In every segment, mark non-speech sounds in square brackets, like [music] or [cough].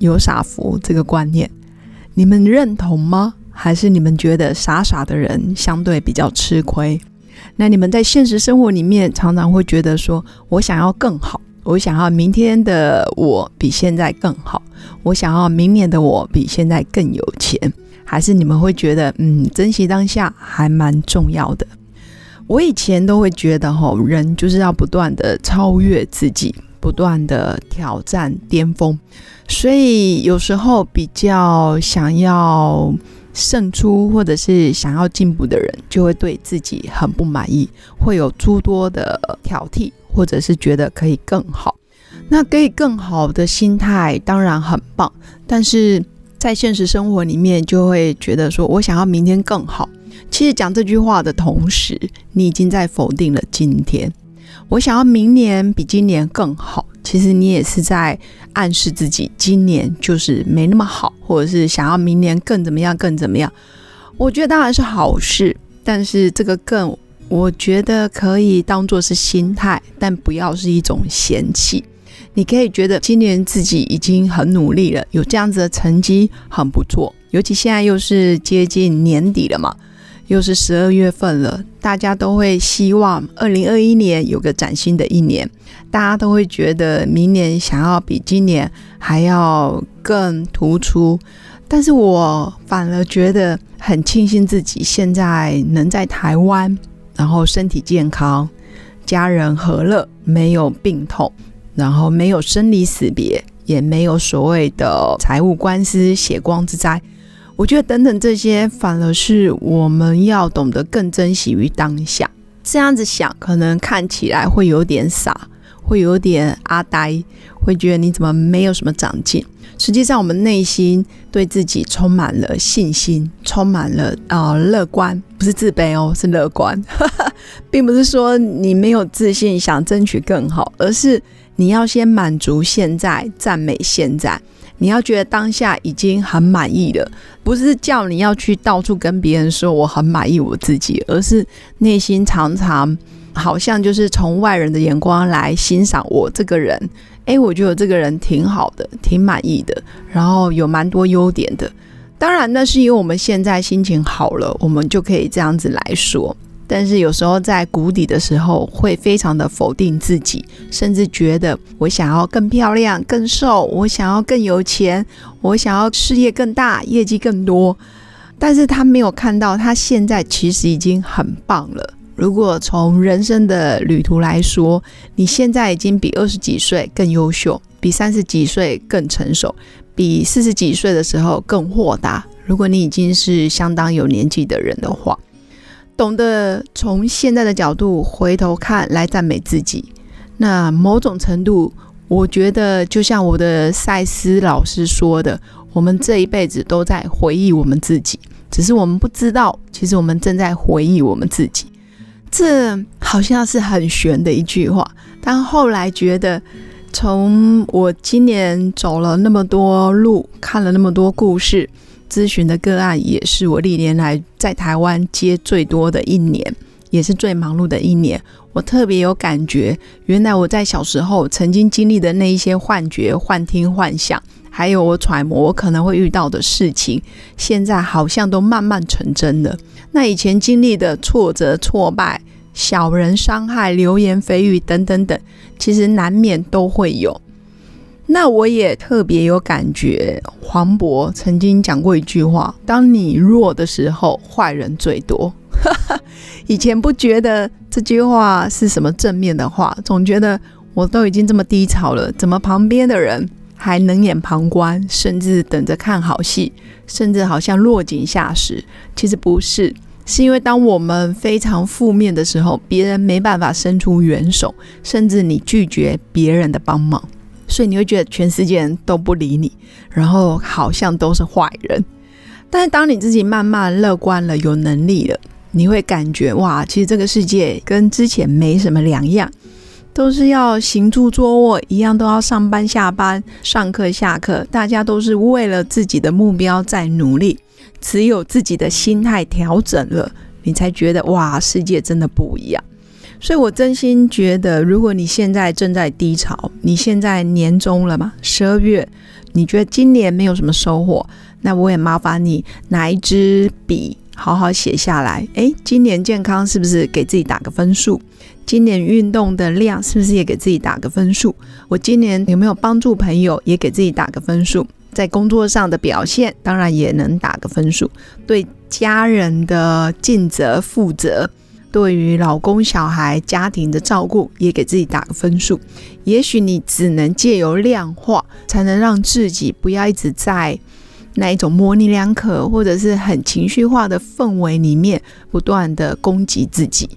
有傻福这个观念，你们认同吗？还是你们觉得傻傻的人相对比较吃亏？那你们在现实生活里面常常会觉得说，我想要更好，我想要明天的我比现在更好，我想要明年的我比现在更有钱，还是你们会觉得，嗯，珍惜当下还蛮重要的？我以前都会觉得，哈，人就是要不断的超越自己，不断的挑战巅峰，所以有时候比较想要胜出或者是想要进步的人，就会对自己很不满意，会有诸多的挑剔，或者是觉得可以更好。那可以更好的心态当然很棒，但是在现实生活里面，就会觉得说我想要明天更好。其实讲这句话的同时，你已经在否定了今天。我想要明年比今年更好，其实你也是在暗示自己今年就是没那么好，或者是想要明年更怎么样，更怎么样。我觉得当然是好事，但是这个更，我觉得可以当做是心态，但不要是一种嫌弃。你可以觉得今年自己已经很努力了，有这样子的成绩很不错，尤其现在又是接近年底了嘛。又是十二月份了，大家都会希望二零二一年有个崭新的一年，大家都会觉得明年想要比今年还要更突出。但是我反而觉得很庆幸自己现在能在台湾，然后身体健康，家人和乐，没有病痛，然后没有生离死别，也没有所谓的财务官司、血光之灾。我觉得等等这些，反而是我们要懂得更珍惜于当下。这样子想，可能看起来会有点傻，会有点阿呆，会觉得你怎么没有什么长进。实际上，我们内心对自己充满了信心，充满了啊乐观，不是自卑哦，是乐观，[laughs] 并不是说你没有自信，想争取更好，而是你要先满足现在，赞美现在。你要觉得当下已经很满意了，不是叫你要去到处跟别人说我很满意我自己，而是内心常常好像就是从外人的眼光来欣赏我这个人。诶，我觉得这个人挺好的，挺满意的，然后有蛮多优点的。当然，那是因为我们现在心情好了，我们就可以这样子来说。但是有时候在谷底的时候，会非常的否定自己，甚至觉得我想要更漂亮、更瘦，我想要更有钱，我想要事业更大、业绩更多。但是他没有看到，他现在其实已经很棒了。如果从人生的旅途来说，你现在已经比二十几岁更优秀，比三十几岁更成熟，比四十几岁的时候更豁达。如果你已经是相当有年纪的人的话。懂得从现在的角度回头看来赞美自己，那某种程度，我觉得就像我的赛斯老师说的，我们这一辈子都在回忆我们自己，只是我们不知道，其实我们正在回忆我们自己。这好像是很玄的一句话，但后来觉得，从我今年走了那么多路，看了那么多故事。咨询的个案也是我历年来在台湾接最多的一年，也是最忙碌的一年。我特别有感觉，原来我在小时候曾经经历的那一些幻觉、幻听、幻想，还有我揣摩我可能会遇到的事情，现在好像都慢慢成真了。那以前经历的挫折、挫败、小人伤害、流言蜚语等等等，其实难免都会有。那我也特别有感觉，黄渤曾经讲过一句话：“当你弱的时候，坏人最多。” [laughs] 以前不觉得这句话是什么正面的话，总觉得我都已经这么低潮了，怎么旁边的人还冷眼旁观，甚至等着看好戏，甚至好像落井下石？其实不是，是因为当我们非常负面的时候，别人没办法伸出援手，甚至你拒绝别人的帮忙。所以你会觉得全世界人都不理你，然后好像都是坏人。但是当你自己慢慢乐观了，有能力了，你会感觉哇，其实这个世界跟之前没什么两样，都是要行住坐卧一样，都要上班下班、上课下课，大家都是为了自己的目标在努力。只有自己的心态调整了，你才觉得哇，世界真的不一样。所以我真心觉得，如果你现在正在低潮，你现在年终了嘛，十二月，你觉得今年没有什么收获。那我也麻烦你拿一支笔，好好写下来。诶，今年健康是不是给自己打个分数？今年运动的量是不是也给自己打个分数？我今年有没有帮助朋友，也给自己打个分数？在工作上的表现，当然也能打个分数。对家人的尽责负责，对于老公、小孩、家庭的照顾，也给自己打个分数。也许你只能借由量化，才能让自己不要一直在。那一种模棱两可，或者是很情绪化的氛围里面，不断的攻击自己。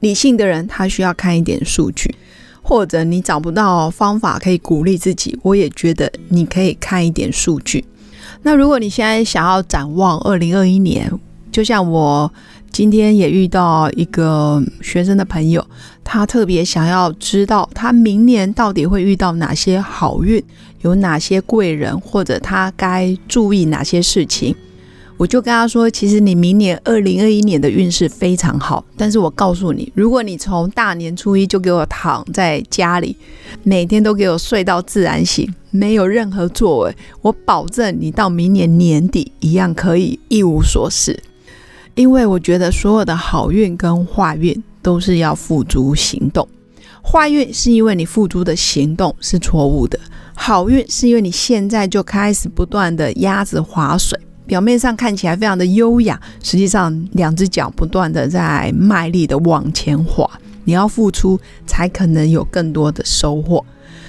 理性的人他需要看一点数据，或者你找不到方法可以鼓励自己，我也觉得你可以看一点数据。那如果你现在想要展望二零二一年，就像我。今天也遇到一个学生的朋友，他特别想要知道他明年到底会遇到哪些好运，有哪些贵人，或者他该注意哪些事情。我就跟他说，其实你明年二零二一年的运势非常好，但是我告诉你，如果你从大年初一就给我躺在家里，每天都给我睡到自然醒，没有任何作为，我保证你到明年年底一样可以一无所事。因为我觉得所有的好运跟坏运都是要付诸行动，坏运是因为你付诸的行动是错误的，好运是因为你现在就开始不断的鸭子划水，表面上看起来非常的优雅，实际上两只脚不断的在卖力的往前滑，你要付出才可能有更多的收获，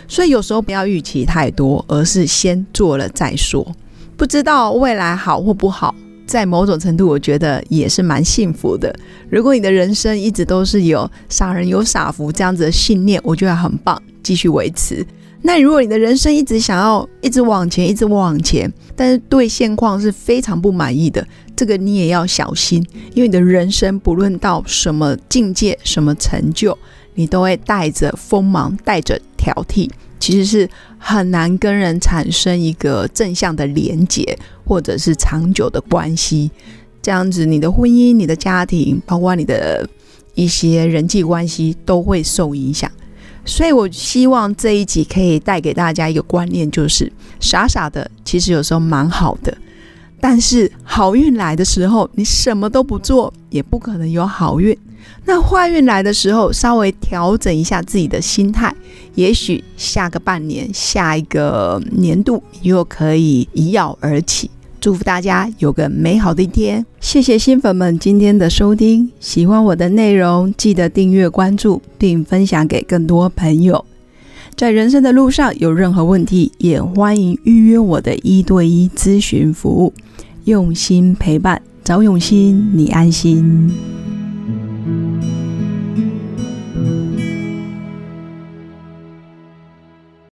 所以有时候不要预期太多，而是先做了再说，不知道未来好或不好。在某种程度，我觉得也是蛮幸福的。如果你的人生一直都是有“傻人有傻福”这样子的信念，我觉得很棒，继续维持。那如果你的人生一直想要一直往前，一直往前，但是对现况是非常不满意的，这个你也要小心，因为你的人生不论到什么境界、什么成就，你都会带着锋芒，带着挑剔。其实是很难跟人产生一个正向的连接，或者是长久的关系。这样子，你的婚姻、你的家庭，包括你的一些人际关系，都会受影响。所以我希望这一集可以带给大家一个观念，就是傻傻的，其实有时候蛮好的。但是好运来的时候，你什么都不做，也不可能有好运。那坏运来的时候，稍微调整一下自己的心态，也许下个半年、下一个年度又可以一跃而起。祝福大家有个美好的一天！谢谢新粉们今天的收听，喜欢我的内容，记得订阅、关注并分享给更多朋友。在人生的路上有任何问题，也欢迎预约我的一对一咨询服务，用心陪伴，找永心，你安心。